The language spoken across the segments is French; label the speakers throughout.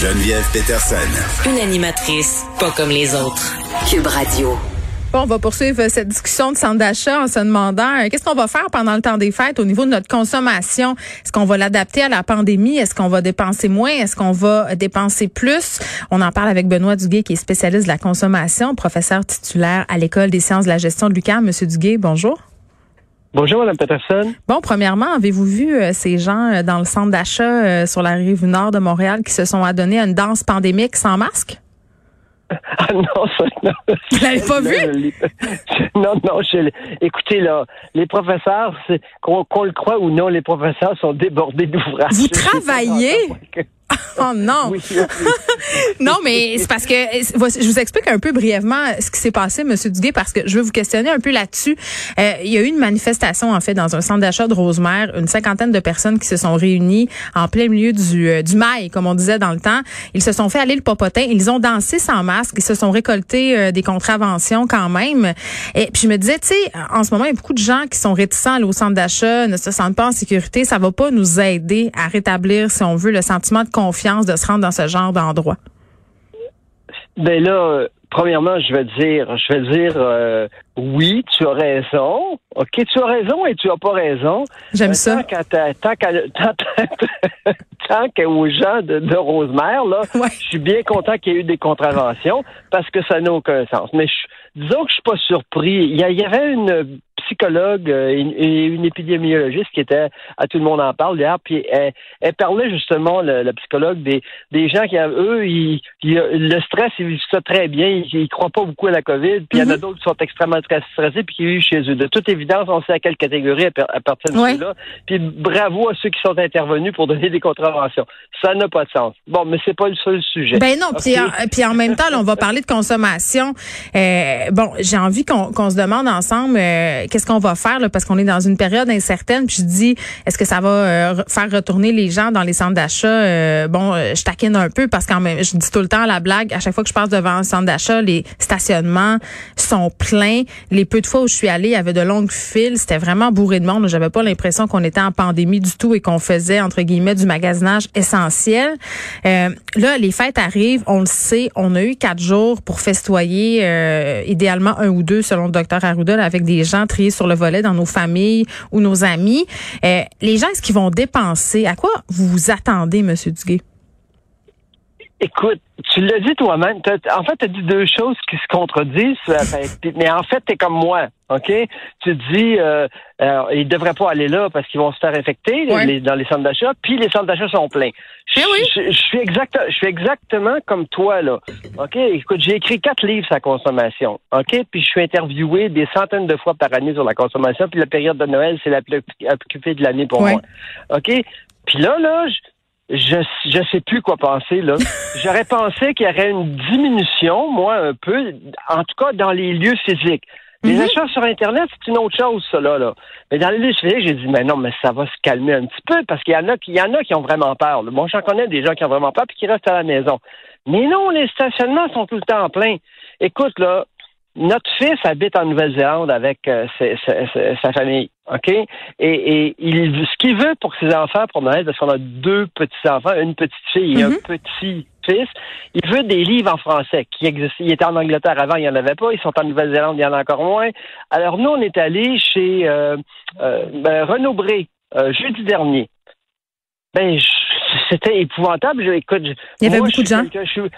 Speaker 1: Geneviève Peterson.
Speaker 2: Une animatrice pas comme les autres. Cube Radio.
Speaker 3: Bon, on va poursuivre cette discussion de centre d'achat en se demandant euh, qu'est-ce qu'on va faire pendant le temps des fêtes au niveau de notre consommation? Est-ce qu'on va l'adapter à la pandémie? Est-ce qu'on va dépenser moins? Est-ce qu'on va dépenser plus? On en parle avec Benoît Duguay, qui est spécialiste de la consommation, professeur titulaire à l'École des sciences de la gestion de l'UQAM. Monsieur Duguay, bonjour.
Speaker 4: Bonjour, Mme Peterson.
Speaker 3: Bon, premièrement, avez-vous vu euh, ces gens euh, dans le centre d'achat euh, sur la rive nord de Montréal qui se sont adonnés à une danse pandémique sans masque?
Speaker 4: Ah non, ça, non.
Speaker 3: Vous l'avez pas vu?
Speaker 4: Non, non, je, écoutez, là, les professeurs, qu'on le croit ou non, les professeurs sont débordés d'ouvrages.
Speaker 3: Vous travaillez? Oh non. non, mais c'est parce que je vous explique un peu brièvement ce qui s'est passé, Monsieur Duguay, parce que je veux vous questionner un peu là-dessus. Euh, il y a eu une manifestation en fait dans un centre d'achat de Rosemère, une cinquantaine de personnes qui se sont réunies en plein milieu du euh, du mail, comme on disait dans le temps. Ils se sont fait aller le popotin, ils ont dansé sans masque, ils se sont récoltés euh, des contraventions quand même. Et puis je me disais, tu sais, en ce moment il y a beaucoup de gens qui sont réticents à aller au centre d'achat, ne se sentent pas en sécurité. Ça va pas nous aider à rétablir, si on veut, le sentiment de confiance de se rendre dans ce genre d'endroit?
Speaker 4: Ben là, premièrement, je vais dire, je vais dire, euh, oui, tu as raison. Ok, tu as raison et tu as pas raison.
Speaker 3: J'aime euh, ça.
Speaker 4: Tant qu'aux gens de, de Rosemère, là, je suis bien content qu'il y ait eu des contraventions parce que ça n'a aucun sens. Mais disons que je suis pas surpris. Il y, avait une psychologue euh, et une, épidémiologiste qui était à tout le monde en parle hier, puis elle, parlait justement, la psychologue, des, des gens qui, eux, ils, le stress, ils vivent ça très bien, ils, ne croient pas beaucoup à la COVID, puis il y en a mhm. d'autres qui sont extrêmement très stressés, puis qui vivent chez eux. De toute évidence, on sait à quelle catégorie à, partir de là Puis bravo à ceux qui sont intervenus pour donner des contraventions. Ça n'a pas de sens. Bon, mais c'est pas le seul sujet.
Speaker 3: Ben non, puis, en, puis en même temps, on va parler de consommation. Euh, bon, j'ai envie qu'on se demande ensemble euh, qu'est-ce qu'on va faire là, parce qu'on est dans une période incertaine. Puis je dis, est-ce que ça va euh, faire retourner les gens dans les centres d'achat? Euh, Bon, euh, je taquine un peu parce même, je dis tout le temps la blague. À chaque fois que je passe devant un centre d'achat, les stationnements sont pleins. Les peu de fois où je suis allée, il y avait de longues files. C'était vraiment bourré de monde. J'avais pas l'impression qu'on était en pandémie du tout et qu'on faisait entre guillemets du magasinage essentiel. là, les fêtes arrivent. On le sait. On a eu quatre jours pour festoyer, idéalement un ou deux selon le docteur Arruda, avec des gens sur le volet dans nos familles ou nos amis. Euh, les gens, est-ce qu'ils vont dépenser? À quoi vous vous attendez, M. Duguay?
Speaker 4: Écoute, tu l'as dit toi-même. En fait, tu as dit deux choses qui se contredisent, ben, mais en fait, tu es comme moi. OK? Tu dis, euh, euh, ils ne devraient pas aller là parce qu'ils vont se faire infecter dans les centres d'achat, puis les centres d'achat sont pleins.
Speaker 3: Eh
Speaker 4: je, suis exact, je suis exactement comme toi, là. OK? Écoute, j'ai écrit quatre livres sur la consommation. OK? Puis je suis interviewé des centaines de fois par année sur la consommation, puis la période de Noël, c'est la plus occupée de l'année pour moi. OK? Puis là, là, je je sais plus quoi penser là. J'aurais pensé qu'il y aurait une diminution, moi un peu, en tout cas dans les lieux physiques. Les mhm. achats sur Internet, c'est une autre chose, ça, là. Mais dans les lieux physiques, j'ai dit, mais non, mais ça va se calmer un petit peu, parce qu'il y en a qui, y en a qui ont vraiment peur. Là. Bon, j'en connais des gens qui ont vraiment peur, puis qui restent à la maison. Mais non, les stationnements sont tout le temps pleins. Écoute, là, notre fils habite en Nouvelle-Zélande avec euh, sa, famille, OK? Et, et il, ce qu'il veut pour ses enfants pour Noël, parce qu'on a deux petits-enfants, une petite fille et un mhm. petit fils, il veut des livres en français qui existent. Il était en Angleterre avant, il n'y en avait pas. Ils sont en Nouvelle-Zélande, il y en a encore moins. Alors nous, on est allé chez euh, euh, ben, Renaud Bré jeudi dernier. Ben, c'était épouvantable. écoute,
Speaker 3: il y avait beaucoup de gens
Speaker 4: je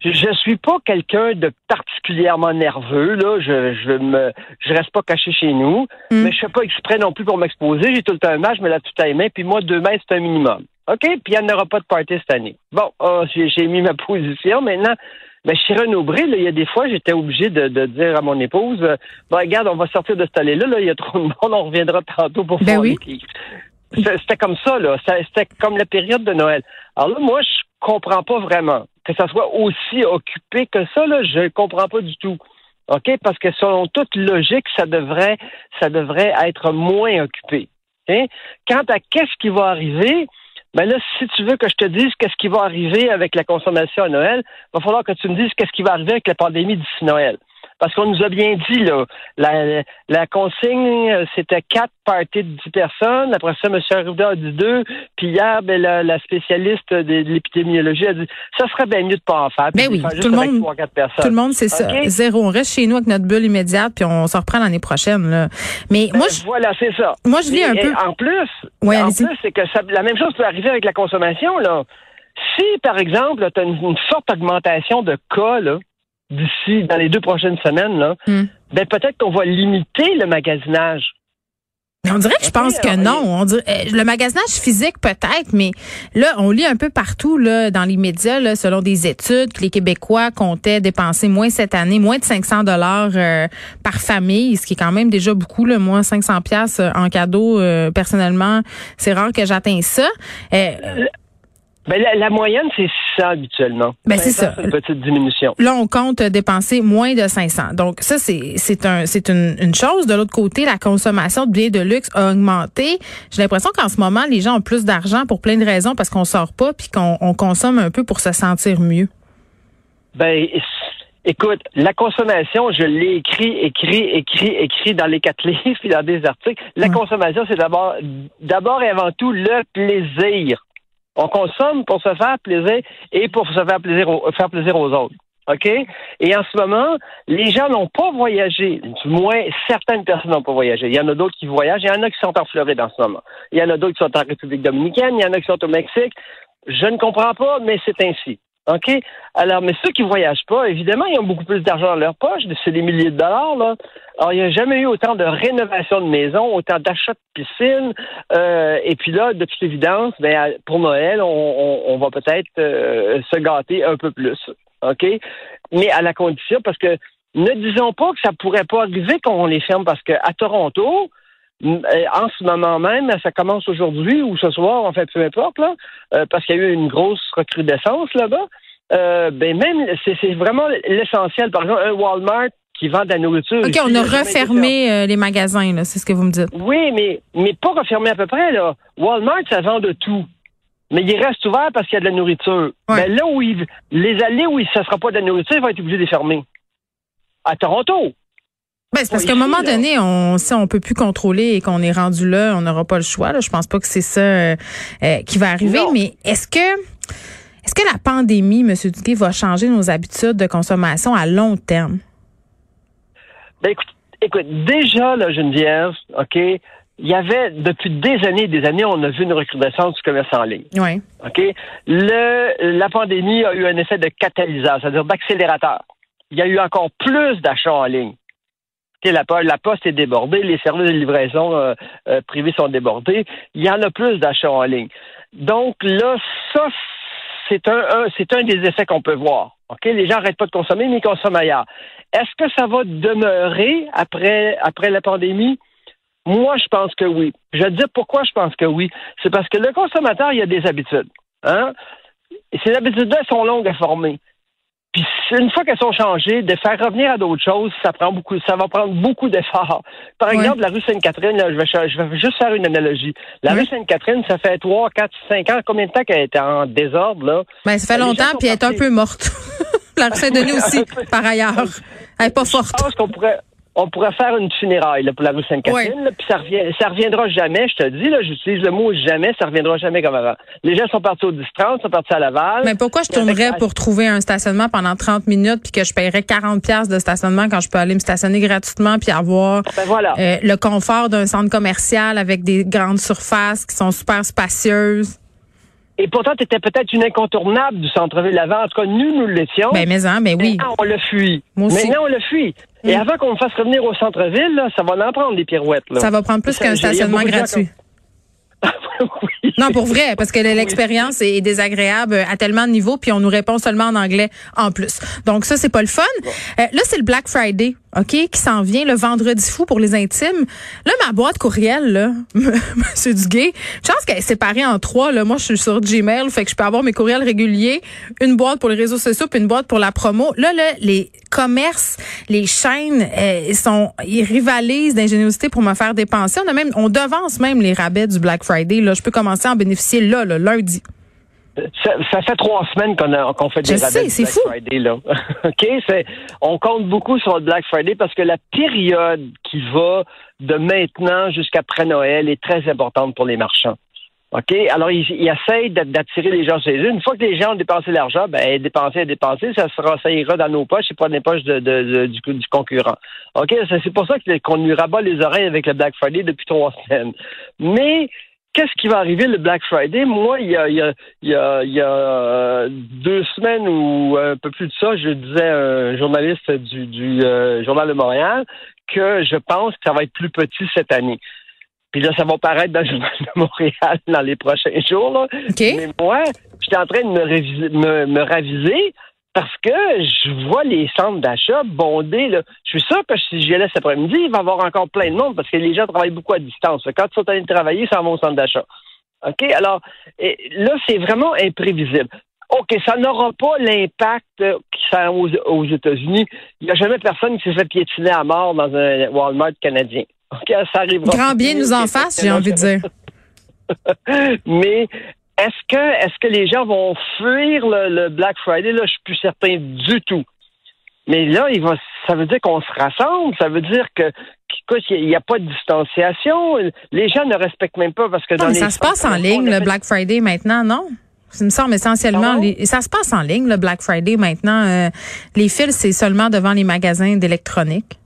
Speaker 4: suis pas quelqu'un de particulièrement nerveux là. Je je me je reste pas caché chez nous, mm. mais je fais pas exprès non plus pour m'exposer. J'ai tout le temps un match, mais là tout à main. Puis moi deux mètres c'est un minimum. OK, puis il n'y en aura pas de party cette année. Bon, oh, j'ai mis ma position. Maintenant, mais chez Renaud Bré, il y a des fois, j'étais obligé de, de, dire à mon épouse, euh, regarde, on va sortir de cette allée-là, là, il y a trop de monde, on reviendra tantôt pour
Speaker 3: ben oui.
Speaker 4: C'était comme ça, là. C'était comme la période de Noël. Alors là, moi, je comprends pas vraiment que ça soit aussi occupé que ça, là, je ne comprends pas du tout. OK? Parce que selon toute logique, ça devrait, ça devrait être moins occupé. Quant à qu'est-ce qui va arriver, ben là, si tu veux que je te dise qu'est-ce qui va arriver avec la consommation à Noël, il va falloir que tu me dises qu'est-ce qui va arriver avec la pandémie d'ici Noël. Parce qu'on nous a bien dit, là, la, la consigne, euh, c'était quatre parties de dix personnes. Après ça, M. Arruda a dit deux. Puis hier, ben, la, spécialiste de, l'épidémiologie a dit, ça serait bien mieux de pas en faire.
Speaker 3: Ben oui, tout le, monde, tout le monde, c'est ça. Zéro. On reste chez nous avec notre bulle immédiate, puis on se reprend l'année prochaine. Là. Mais
Speaker 4: ben,
Speaker 3: moi, je,
Speaker 4: voilà, c'est ça.
Speaker 3: Moi, je lis un peu.
Speaker 4: En plus, en plus, c'est que la même chose peut arriver avec la consommation. Là. Si, par exemple, tu as une, forte augmentation de cas d'ici, dans les deux prochaines semaines, là, hmm. ben peut-être qu'on va limiter le magasinage.
Speaker 3: On dirait que je pense que non. On dirait, euh, le magasinage physique peut-être, mais là, on lit un peu partout là, dans les médias, là, selon des études, que les Québécois comptaient dépenser moins cette année, moins de 500 dollars euh, par famille, ce qui est quand même déjà beaucoup. Là, moi, 500 pièces en cadeau, euh, personnellement, c'est rare que j'atteigne ça.
Speaker 4: Ben, la, moyenne, c'est ça habituellement.
Speaker 3: Ben, c'est ça.
Speaker 4: Une petite diminution.
Speaker 3: Là, on compte dépenser moins de 500. Donc, ça, c'est, c'est un, c'est une, une chose. De l'autre côté, la consommation de biens de luxe a augmenté. J'ai l'impression qu'en ce moment, les gens ont plus d'argent pour plein de raisons parce qu'on sort pas puis qu'on on consomme un peu pour se sentir mieux.
Speaker 4: Ben, Écoute, la consommation, je l'ai écrit, écrit, écrit, écrit dans les quatre livres puis dans des articles. La consommation, c'est d'abord, d'abord et avant tout le plaisir. On consomme pour se faire plaisir et pour se faire plaisir, faire plaisir aux autres. OK? Et en ce moment, les gens n'ont pas voyagé. Du moins, certaines personnes n'ont pas voyagé. Il y en a d'autres qui voyagent. Il y en a qui sont en Floride en ce moment. Il y en a d'autres qui sont en République dominicaine. Il y en a qui sont au Mexique. Je ne comprends pas, mais c'est ainsi. OK? Alors, mais ceux qui voyagent pas, évidemment, ils ont beaucoup plus d'argent dans leur poche, c'est des milliers de dollars, là. Alors, il n'y a jamais eu autant de rénovation de maisons, autant d'achats de piscines. Euh, et puis là, de toute évidence, ben, pour Noël, on, va peut-être euh, se gâter un peu plus. OK? Mais à la condition, parce que ne disons pas que ça pourrait pas arriver qu'on les ferme, parce qu'à Toronto, en ce moment même, ça commence aujourd'hui ou ce soir, en fait, peu importe, là, euh, parce qu'il y a eu une grosse recrudescence là-bas. Euh, ben même, c'est vraiment l'essentiel. Par exemple, un Walmart qui vend de la nourriture.
Speaker 3: OK, on a refermé les magasins, là, c'est ce que vous me dites.
Speaker 4: Oui, mais, mais pas refermé à peu près, là. Walmart, ça vend de tout. Mais il reste ouvert parce qu'il y a de la nourriture. Mais là où il, les allées où ça ne sera pas de la nourriture, ils vont être obligés de les fermer. À Toronto.
Speaker 3: Ben, c'est parce qu'à un moment donné, on, si on peut plus contrôler et qu'on est rendu là, on n'aura pas le choix. Là. Je pense pas que c'est ça euh, euh, qui va arriver. Mais est-ce que est-ce que la pandémie, M. Duguay, va changer nos habitudes de consommation à long terme?
Speaker 4: Ben, écoute, écoute, déjà, là, Geneviève, OK, il y avait, depuis des années et des années, on a vu une recrudescence du commerce en ligne.
Speaker 3: Oui.
Speaker 4: OK? Le, la pandémie a eu un effet de catalyseur, c'est-à-dire d'accélérateur. Il y a eu encore plus d'achats en ligne la, poste est débordée, les services de livraison euh, euh, privés sont débordés, il y en a plus d'achats en ligne. Donc là, ça, c'est un, c'est un des effets qu'on peut voir. Les gens n'arrêtent pas de consommer, mais ils consomment ailleurs. Est-ce que ça va demeurer après, après la pandémie? Moi, je pense que oui. Je vais te dire pourquoi je pense que oui. C'est parce que le consommateur, il a des habitudes. Hein? Ces habitudes-là sont longues à former. Puis une fois qu'elles sont changées, de faire revenir à d'autres choses, ça prend beaucoup, ça va prendre beaucoup d'efforts. Par exemple, la rue Sainte-Catherine, je vais, je vais juste faire une analogie. La rue Sainte-Catherine, ça fait trois, quatre, cinq ans, combien de temps qu'elle est en désordre là?
Speaker 3: Ben ça fait longtemps, puis elle est un peu morte. la rue Saint-Denis aussi, par ailleurs, elle est pas forte.
Speaker 4: Je pense qu'on pourrait, on pourrait faire une funéraille là, pour la rue Sainte-Catherine, puis ça, revient, ça reviendra jamais, je te dis, là, j'utilise le mot jamais, ça reviendra jamais comme avant. Les gens sont partis au 10-30, sont partis à Laval.
Speaker 3: Mais pourquoi je tournerais pour trouver un stationnement pendant 30 minutes puis que je paierais 40 pièces de stationnement quand je peux aller me stationner gratuitement puis avoir
Speaker 4: ben voilà.
Speaker 3: euh, le confort d'un centre commercial avec des grandes surfaces qui sont super spacieuses?
Speaker 4: Et pourtant, tu étais peut-être une incontournable du centre-ville avant. En tout cas, nous, nous l'étions.
Speaker 3: Ben, mais, hein, ben oui.
Speaker 4: Maintenant, on le fuit.
Speaker 3: Moi aussi.
Speaker 4: Maintenant, on le fuit. Et avant qu'on me fasse revenir au centre-ville, ça va en prendre des pirouettes. Là.
Speaker 3: Ça va prendre plus qu'un stationnement gratuit. Non, pour vrai, parce que l'expérience est désagréable à tellement de niveaux, puis on nous répond seulement en anglais en plus. Donc ça, c'est pas le fun. Euh, là, c'est le Black Friday, OK, qui s'en vient le vendredi fou pour les intimes. Là, ma boîte courriel, là, Monsieur Duguay, je pense qu'elle est séparée en trois. Là. Moi, je suis sur Gmail, fait que je peux avoir mes courriels réguliers, une boîte pour les réseaux sociaux, puis une boîte pour la promo. Là, là les commerces, les chaînes, euh, sont, ils rivalisent d'ingéniosité pour me faire dépenser. On a même, on devance même les rabais du Black Friday. Là, je peux commencer à en bénéficier là, là lundi.
Speaker 4: Ça, fait trois semaines qu'on fait des rabais Black Friday là. ok, c'est on compte beaucoup sur le Black Friday parce que la période qui va de maintenant jusqu'après Noël est très importante pour les marchands. OK? Alors, ils, essayent d'attirer les gens chez eux. Une fois que les gens ont dépensé l'argent, ben, dépenser, dépenser, ça sera, ça ira dans nos poches et pas dans les poches de, du, du, concurrent. OK? C'est pour ça qu'on lui rabat les oreilles avec le Black Friday depuis trois semaines. Mais, qu'est-ce qui va arriver le Black Friday? Moi, il y a, il y a, il y a, il y a euh, deux semaines ou un peu plus de ça, je disais à un journaliste du, du euh, Journal de Montréal que je pense que ça va être plus petit cette année. Puis là, ça va paraître dans le Journal de Montréal dans les prochains jours. Là. Mais moi, j'étais en train de me, me, raviser parce que je vois les centres d'achat bondés. Là. Je suis sûr que si j'y allais cet après-midi, il va y avoir encore plein de monde parce que les gens travaillent beaucoup à distance. Quand ils sont allés travailler, ça va au centre d'achat. OK? Alors, là, c'est vraiment imprévisible. OK, ça n'aura pas l'impact qui ça aux, aux États-Unis. Il n'y a jamais personne qui s'est fait piétiner à mort dans un Walmart canadien. OK, ça arrivera.
Speaker 3: Grand bien nous en fasse, j'ai envie de dire.
Speaker 4: Mais est-ce que est-ce que les gens vont fuir le, Black Friday? Là, je suis plus certain du tout. Mais là, il va, ça veut dire qu'on se rassemble, ça veut dire que il n'y a pas de distanciation. Les gens ne respectent même pas parce que
Speaker 3: non, mais ça se passe en ligne, le Black Friday maintenant, non? Ça me semble essentiellement, ça se passe en ligne, le Black Friday maintenant. Euh, les fils, c'est seulement devant les magasins d'électronique.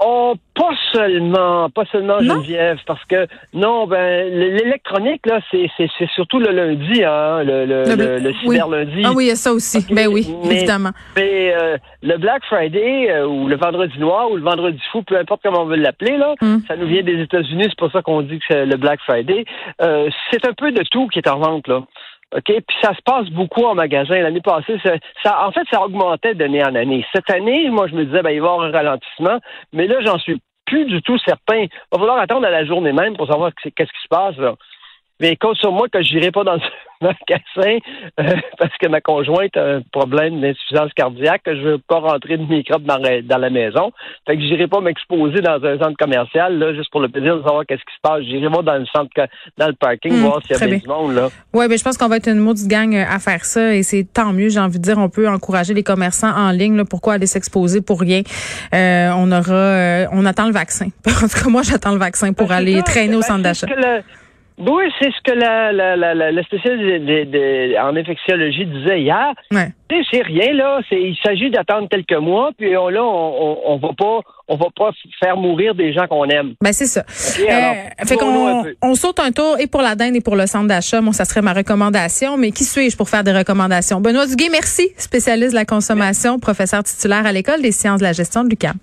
Speaker 4: Oh, pas seulement, pas seulement Geneviève, parce que non, ben l'électronique là, c'est c'est surtout le lundi, hein, le le, le, cyber lundi.
Speaker 3: Ah oui, il y a ça aussi. Ben oui, évidemment.
Speaker 4: Mais euh, le Black Friday euh, ou le vendredi noir ou le vendredi fou, peu importe comment on veut l'appeler là, hum. ça nous vient des États-Unis, c'est pour ça qu'on dit que c'est le Black Friday. Euh, c'est un peu de tout qui est en vente là. OK? Puis ça se passe beaucoup en magasin. L'année passée, ça, en fait, ça augmentait d'année en année. Cette année, moi, je me disais, ben, il va y avoir un ralentissement. Mais là, j'en suis plus du tout certain. Il va falloir attendre à la journée même pour savoir qu'est-ce qui se passe. Là. Mais compte sur moi que je n'irai pas dans le magasin euh, parce que ma conjointe a un problème d'insuffisance cardiaque, que je veux pas rentrer de microbes dans, la maison. Fait que j'irai pas m'exposer dans un centre commercial, là, juste pour le plaisir de savoir qu'est-ce qui se passe. J'irai voir dans le centre, dans le parking, hmm, voir s'il y a du monde, là.
Speaker 3: Oui, mais je pense qu'on va être une maudite gang euh, à faire ça et c'est tant mieux, j'ai envie de dire. On peut encourager les commerçants en ligne, là. Pourquoi aller s'exposer pour rien? Euh, on aura, on attend le vaccin. En tout cas, moi, j'attends le vaccin pour ben, aller traîner au ben, centre d'achat.
Speaker 4: Oui, c'est ce que la, la, la, la spécialiste en infectiologie disait hier. Ouais. C'est rien là. Il s'agit d'attendre quelques mois, puis on, là, on, on, va pas, on va pas faire mourir des gens qu'on aime.
Speaker 3: Ben c'est ça. Euh, fait qu'on on saute un tour et pour la dinde et pour le centre d'achat. Moi, ça serait ma recommandation. Mais qui suis-je pour faire des recommandations? Benoît Duguay, merci, spécialiste de la consommation, professeur titulaire à l'école des sciences de la gestion de l'UQAM.